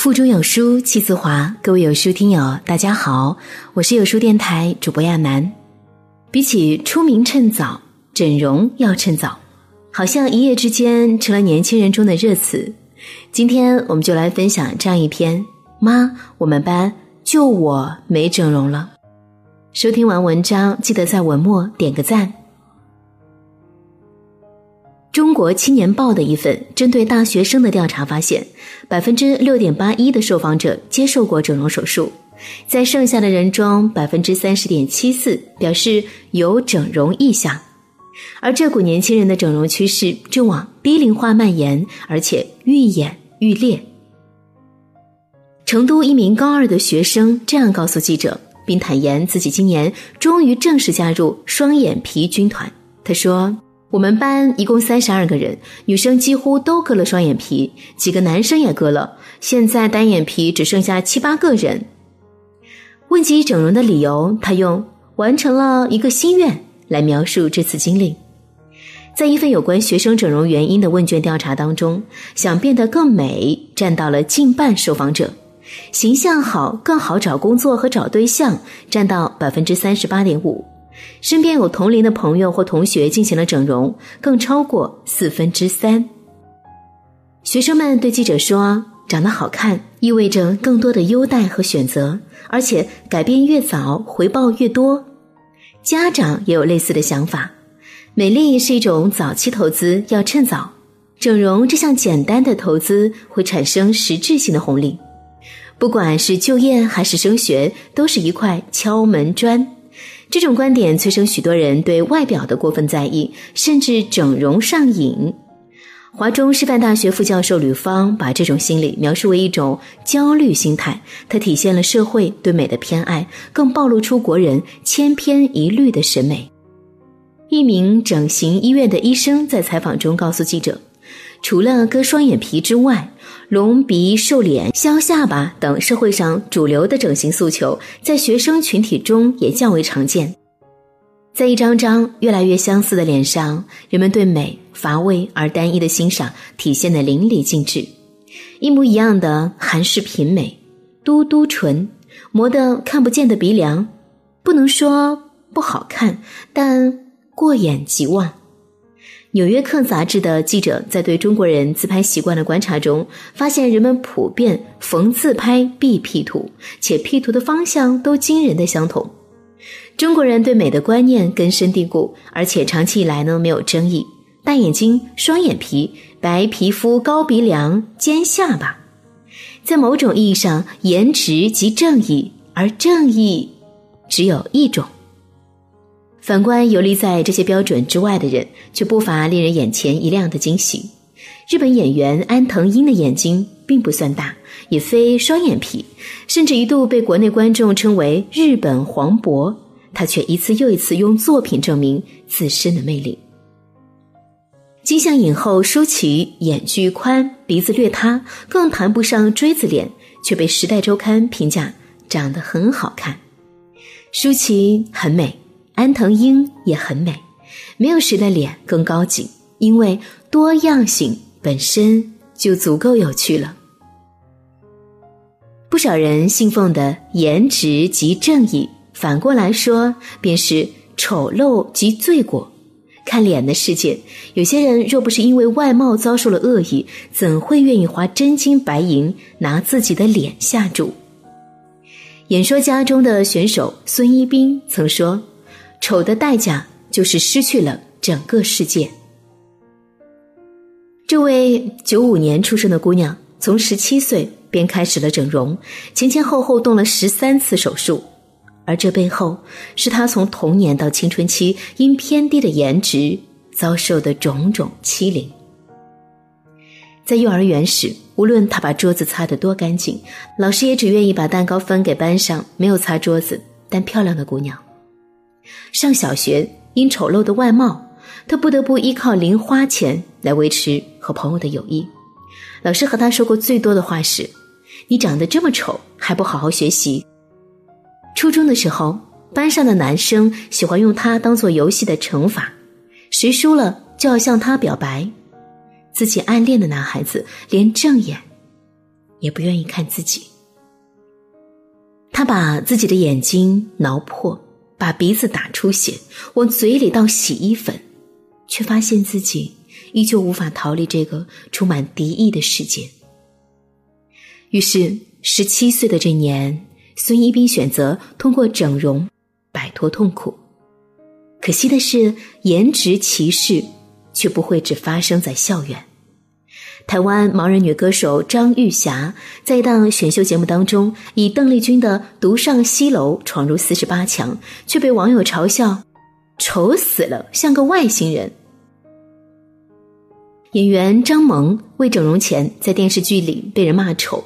腹中有书气自华，各位有书听友，大家好，我是有书电台主播亚楠。比起出名趁早，整容要趁早，好像一夜之间成了年轻人中的热词。今天我们就来分享这样一篇：妈，我们班就我没整容了。收听完文章，记得在文末点个赞。中国青年报的一份针对大学生的调查发现，百分之六点八一的受访者接受过整容手术，在剩下的人中，百分之三十点七四表示有整容意向，而这股年轻人的整容趋势正往低龄化蔓延，而且愈演愈烈。成都一名高二的学生这样告诉记者，并坦言自己今年终于正式加入双眼皮军团。他说。我们班一共三十二个人，女生几乎都割了双眼皮，几个男生也割了。现在单眼皮只剩下七八个人。问及整容的理由，他用“完成了一个心愿”来描述这次经历。在一份有关学生整容原因的问卷调查当中，想变得更美占到了近半受访者，形象好更好找工作和找对象占到百分之三十八点五。身边有同龄的朋友或同学进行了整容，更超过四分之三。学生们对记者说：“长得好看意味着更多的优待和选择，而且改变越早，回报越多。”家长也有类似的想法：美丽是一种早期投资，要趁早。整容这项简单的投资会产生实质性的红利，不管是就业还是升学，都是一块敲门砖。这种观点催生许多人对外表的过分在意，甚至整容上瘾。华中师范大学副教授吕芳把这种心理描述为一种焦虑心态，它体现了社会对美的偏爱，更暴露出国人千篇一律的审美。一名整形医院的医生在采访中告诉记者。除了割双眼皮之外，隆鼻、瘦脸、削下巴等社会上主流的整形诉求，在学生群体中也较为常见。在一张张越来越相似的脸上，人们对美乏味而单一的欣赏体现的淋漓尽致。一模一样的韩式平美，嘟嘟唇，磨得看不见的鼻梁，不能说不好看，但过眼即忘。《纽约客》杂志的记者在对中国人自拍习惯的观察中，发现人们普遍逢自拍必 P 图，且 P 图的方向都惊人的相同。中国人对美的观念根深蒂固，而且长期以来呢没有争议：大眼睛、双眼皮、白皮肤、高鼻梁、尖下巴，在某种意义上，颜值即正义，而正义只有一种。反观游离在这些标准之外的人，却不乏令人眼前一亮的惊喜。日本演员安藤英的眼睛并不算大，也非双眼皮，甚至一度被国内观众称为“日本黄渤”，他却一次又一次用作品证明自身的魅力。金像影后舒淇眼距宽，鼻子略塌，更谈不上锥子脸，却被《时代周刊》评价长得很好看。舒淇很美。安藤英也很美，没有谁的脸更高级，因为多样性本身就足够有趣了。不少人信奉的颜值即正义，反过来说便是丑陋即罪过。看脸的世界，有些人若不是因为外貌遭受了恶意，怎会愿意花真金白银拿自己的脸下注？演说家中的选手孙一斌曾说。丑的代价就是失去了整个世界。这位九五年出生的姑娘，从十七岁便开始了整容，前前后后动了十三次手术，而这背后是她从童年到青春期因偏低的颜值遭受的种种欺凌。在幼儿园时，无论她把桌子擦得多干净，老师也只愿意把蛋糕分给班上没有擦桌子但漂亮的姑娘。上小学，因丑陋的外貌，他不得不依靠零花钱来维持和朋友的友谊。老师和他说过最多的话是：“你长得这么丑，还不好好学习。”初中的时候，班上的男生喜欢用他当做游戏的惩罚，谁输了就要向他表白。自己暗恋的男孩子连正眼也不愿意看自己。他把自己的眼睛挠破，把鼻子打出血，往嘴里倒洗衣粉，却发现自己依旧无法逃离这个充满敌意的世界。于是，十七岁的这年，孙一斌选择通过整容摆脱痛苦。可惜的是，颜值歧视却不会只发生在校园。台湾盲人女歌手张玉霞在一档选秀节目当中，以邓丽君的《独上西楼》闯入四十八强，却被网友嘲笑丑死了，像个外星人。演员张萌为整容前在电视剧里被人骂丑，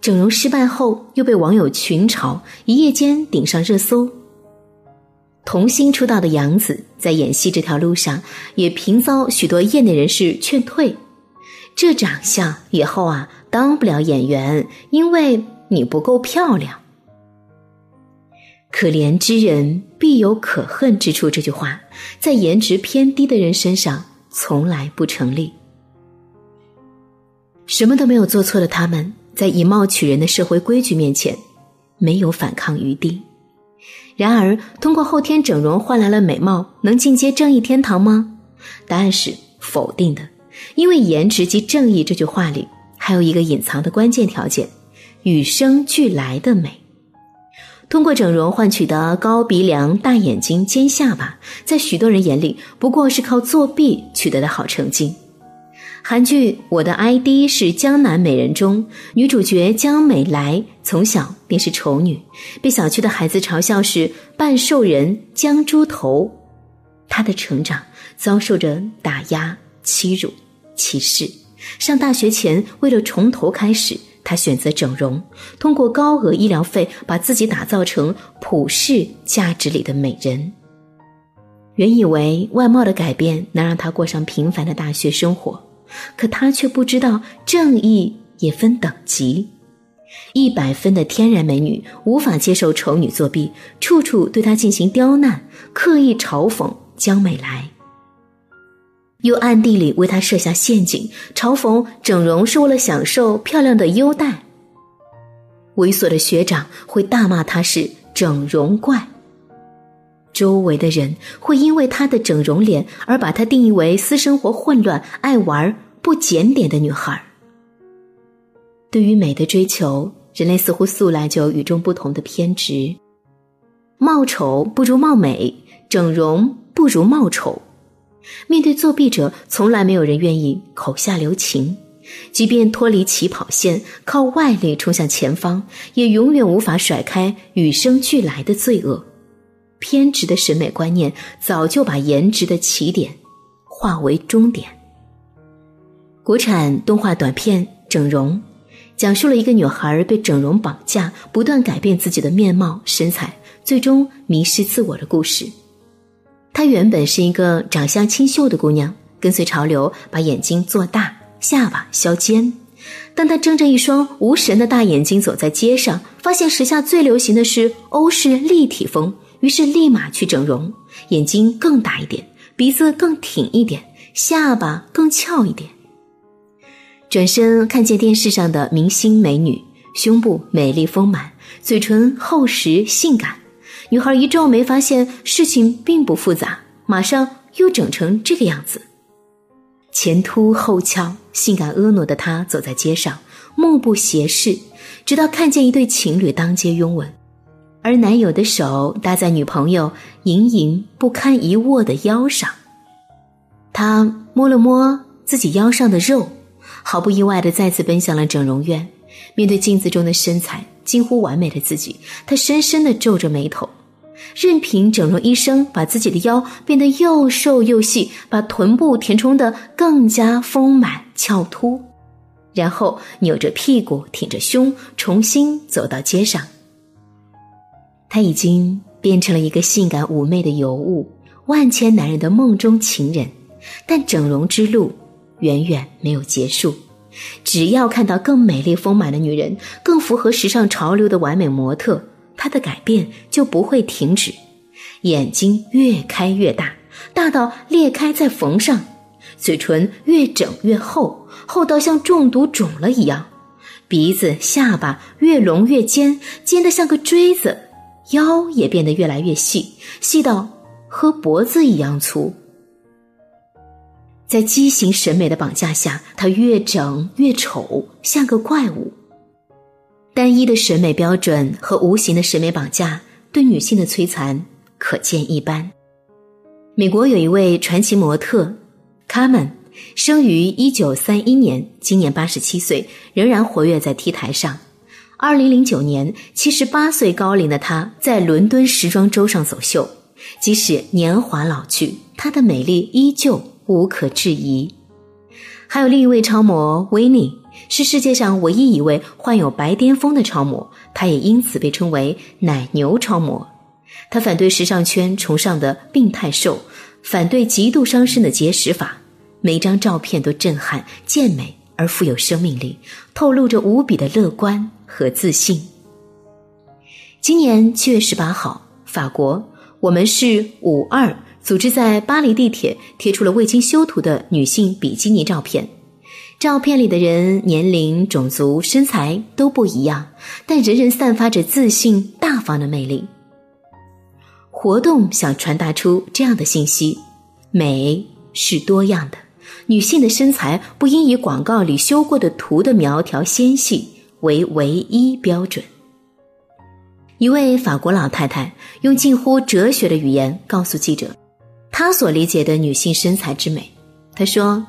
整容失败后又被网友群嘲，一夜间顶上热搜。童星出道的杨紫在演戏这条路上也频遭许多业内人士劝退。这长相以后啊，当不了演员，因为你不够漂亮。可怜之人必有可恨之处，这句话在颜值偏低的人身上从来不成立。什么都没有做错的他们，在以貌取人的社会规矩面前，没有反抗余地。然而，通过后天整容换来了美貌，能进阶正义天堂吗？答案是否定的。因为颜值即正义这句话里还有一个隐藏的关键条件：与生俱来的美。通过整容换取的高鼻梁、大眼睛、尖下巴，在许多人眼里不过是靠作弊取得的好成绩。韩剧《我的 ID》是江南美人中女主角江美来，从小便是丑女，被小区的孩子嘲笑是半兽人江猪头。她的成长遭受着打压、欺辱。歧视。上大学前，为了从头开始，他选择整容，通过高额医疗费把自己打造成普世价值里的美人。原以为外貌的改变能让他过上平凡的大学生活，可他却不知道正义也分等级。一百分的天然美女无法接受丑女作弊，处处对她进行刁难，刻意嘲讽江美来。又暗地里为他设下陷阱，嘲讽整容是为了享受漂亮的优待。猥琐的学长会大骂他是整容怪，周围的人会因为她的整容脸而把她定义为私生活混乱、爱玩、不检点的女孩。对于美的追求，人类似乎素来就有与众不同的偏执：貌丑不如貌美，整容不如貌丑。面对作弊者，从来没有人愿意口下留情。即便脱离起跑线，靠外力冲向前方，也永远无法甩开与生俱来的罪恶。偏执的审美观念早就把颜值的起点化为终点。国产动画短片《整容》，讲述了一个女孩被整容绑架，不断改变自己的面貌、身材，最终迷失自我的故事。她原本是一个长相清秀的姑娘，跟随潮流把眼睛做大，下巴削尖。当她睁着一双无神的大眼睛走在街上，发现时下最流行的是欧式立体风，于是立马去整容，眼睛更大一点，鼻子更挺一点，下巴更翘一点。转身看见电视上的明星美女，胸部美丽丰满，嘴唇厚实性感。女孩一皱眉，发现事情并不复杂，马上又整成这个样子，前凸后翘、性感婀娜的她走在街上，目不斜视，直到看见一对情侣当街拥吻，而男友的手搭在女朋友盈盈不堪一握的腰上，他摸了摸自己腰上的肉，毫不意外的再次奔向了整容院。面对镜子中的身材近乎完美的自己，他深深的皱着眉头。任凭整容医生把自己的腰变得又瘦又细，把臀部填充的更加丰满翘凸，然后扭着屁股挺着胸，重新走到街上。他已经变成了一个性感妩媚的尤物，万千男人的梦中情人。但整容之路远远没有结束，只要看到更美丽丰满的女人，更符合时尚潮流的完美模特。她的改变就不会停止，眼睛越开越大，大到裂开再缝上；嘴唇越整越厚，厚到像中毒肿了一样；鼻子、下巴越隆越尖，尖得像个锥子；腰也变得越来越细，细到和脖子一样粗。在畸形审美的绑架下，她越整越丑，像个怪物。单一的审美标准和无形的审美绑架对女性的摧残可见一斑。美国有一位传奇模特，卡门。生于一九三一年，今年八十七岁，仍然活跃在 T 台上。二零零九年，七十八岁高龄的她在伦敦时装周上走秀。即使年华老去，她的美丽依旧无可置疑。还有另一位超模维尼，是世界上唯一一位患有白癜风的超模，她也因此被称为“奶牛超模”。她反对时尚圈崇尚的病态瘦，反对极度伤身的节食法。每张照片都震撼、健美而富有生命力，透露着无比的乐观和自信。今年七月十八号，法国“我们是五二”组织在巴黎地铁贴出了未经修图的女性比基尼照片。照片里的人年龄、种族、身材都不一样，但人人散发着自信、大方的魅力。活动想传达出这样的信息：美是多样的。女性的身材不应以广告里修过的图的苗条纤细为唯一标准。一位法国老太太用近乎哲学的语言告诉记者，她所理解的女性身材之美。她说：“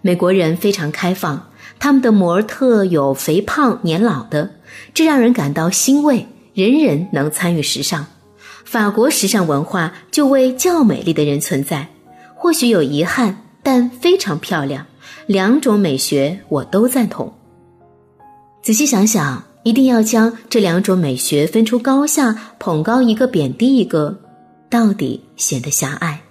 美国人非常开放，他们的模特有肥胖、年老的，这让人感到欣慰。人人能参与时尚，法国时尚文化就为较美丽的人存在。或许有遗憾。”但非常漂亮，两种美学我都赞同。仔细想想，一定要将这两种美学分出高下，捧高一个，贬低一个，到底显得狭隘。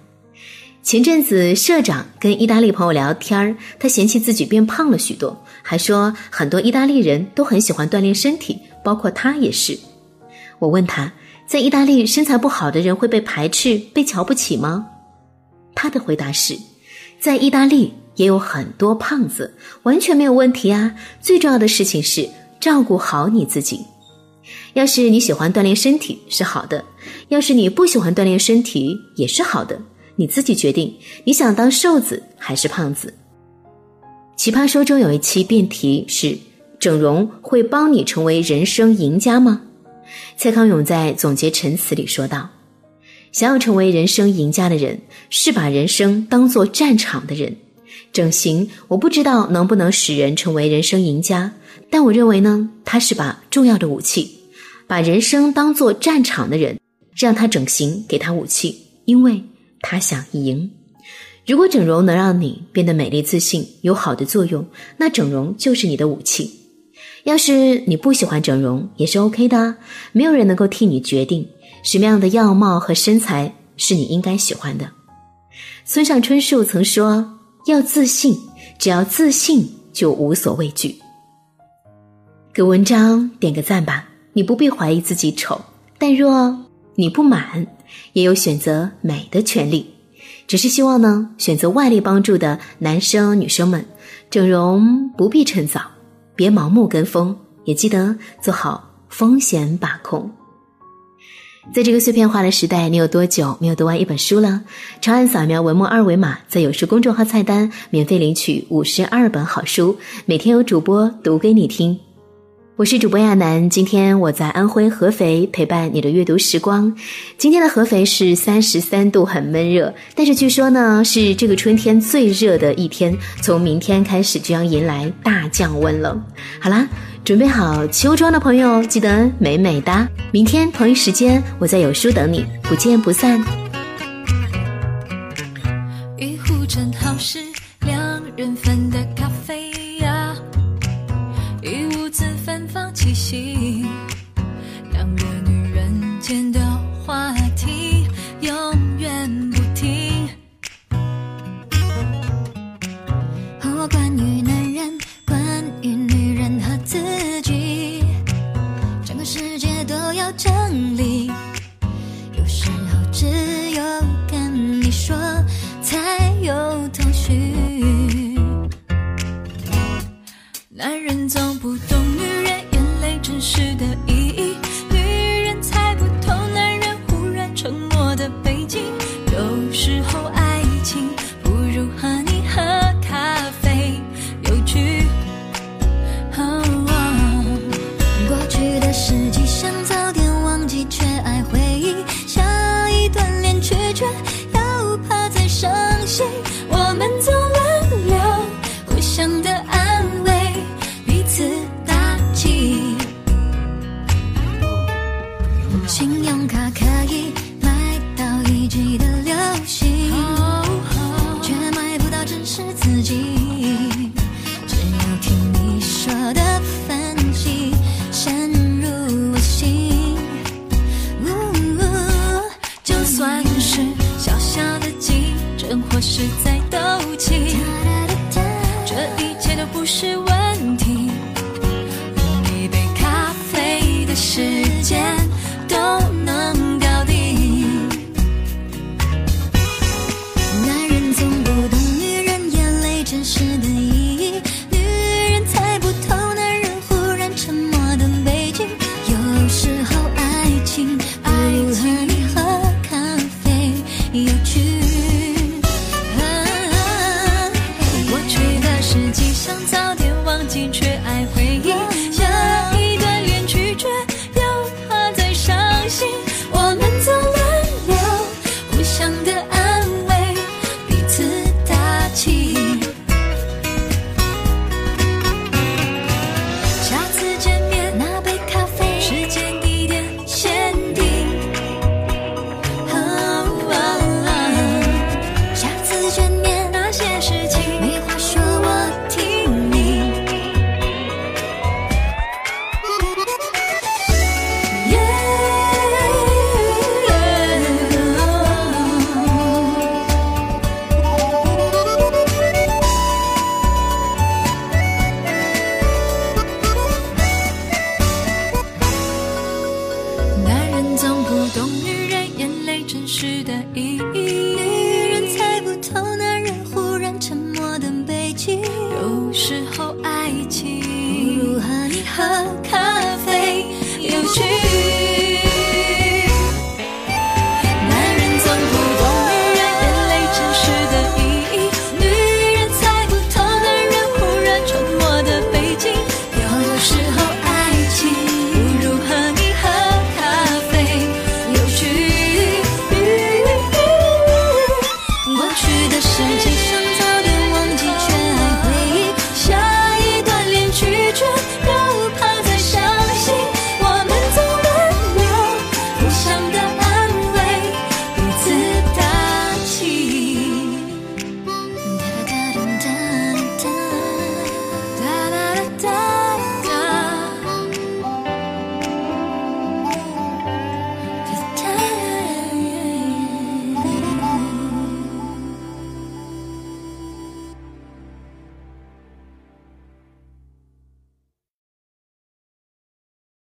前阵子社长跟意大利朋友聊天儿他嫌弃自己变胖了许多，还说很多意大利人都很喜欢锻炼身体，包括他也是。我问他在意大利身材不好的人会被排斥、被瞧不起吗？他的回答是。在意大利也有很多胖子，完全没有问题啊！最重要的事情是照顾好你自己。要是你喜欢锻炼身体是好的，要是你不喜欢锻炼身体也是好的，你自己决定你想当瘦子还是胖子。奇葩说中有一期辩题是：整容会帮你成为人生赢家吗？蔡康永在总结陈词里说道。想要成为人生赢家的人，是把人生当做战场的人。整形，我不知道能不能使人成为人生赢家，但我认为呢，他是把重要的武器。把人生当做战场的人，让他整形，给他武器，因为他想赢。如果整容能让你变得美丽自信，有好的作用，那整容就是你的武器。要是你不喜欢整容，也是 OK 的，没有人能够替你决定。什么样的样貌和身材是你应该喜欢的？村上春树曾说：“要自信，只要自信就无所畏惧。”给文章点个赞吧！你不必怀疑自己丑，但若你不满，也有选择美的权利。只是希望呢，选择外力帮助的男生女生们，整容不必趁早，别盲目跟风，也记得做好风险把控。在这个碎片化的时代，你有多久没有读完一本书了？长按扫描文末二维码，在有书公众号菜单免费领取五十二本好书，每天有主播读给你听。我是主播亚楠，今天我在安徽合肥陪伴你的阅读时光。今天的合肥是三十三度，很闷热，但是据说呢是这个春天最热的一天，从明天开始就要迎来大降温了。好啦。准备好秋装的朋友，记得美美哒！明天同一时间，我在有书等你，不见不散。一壶正好是两人份的方气息，默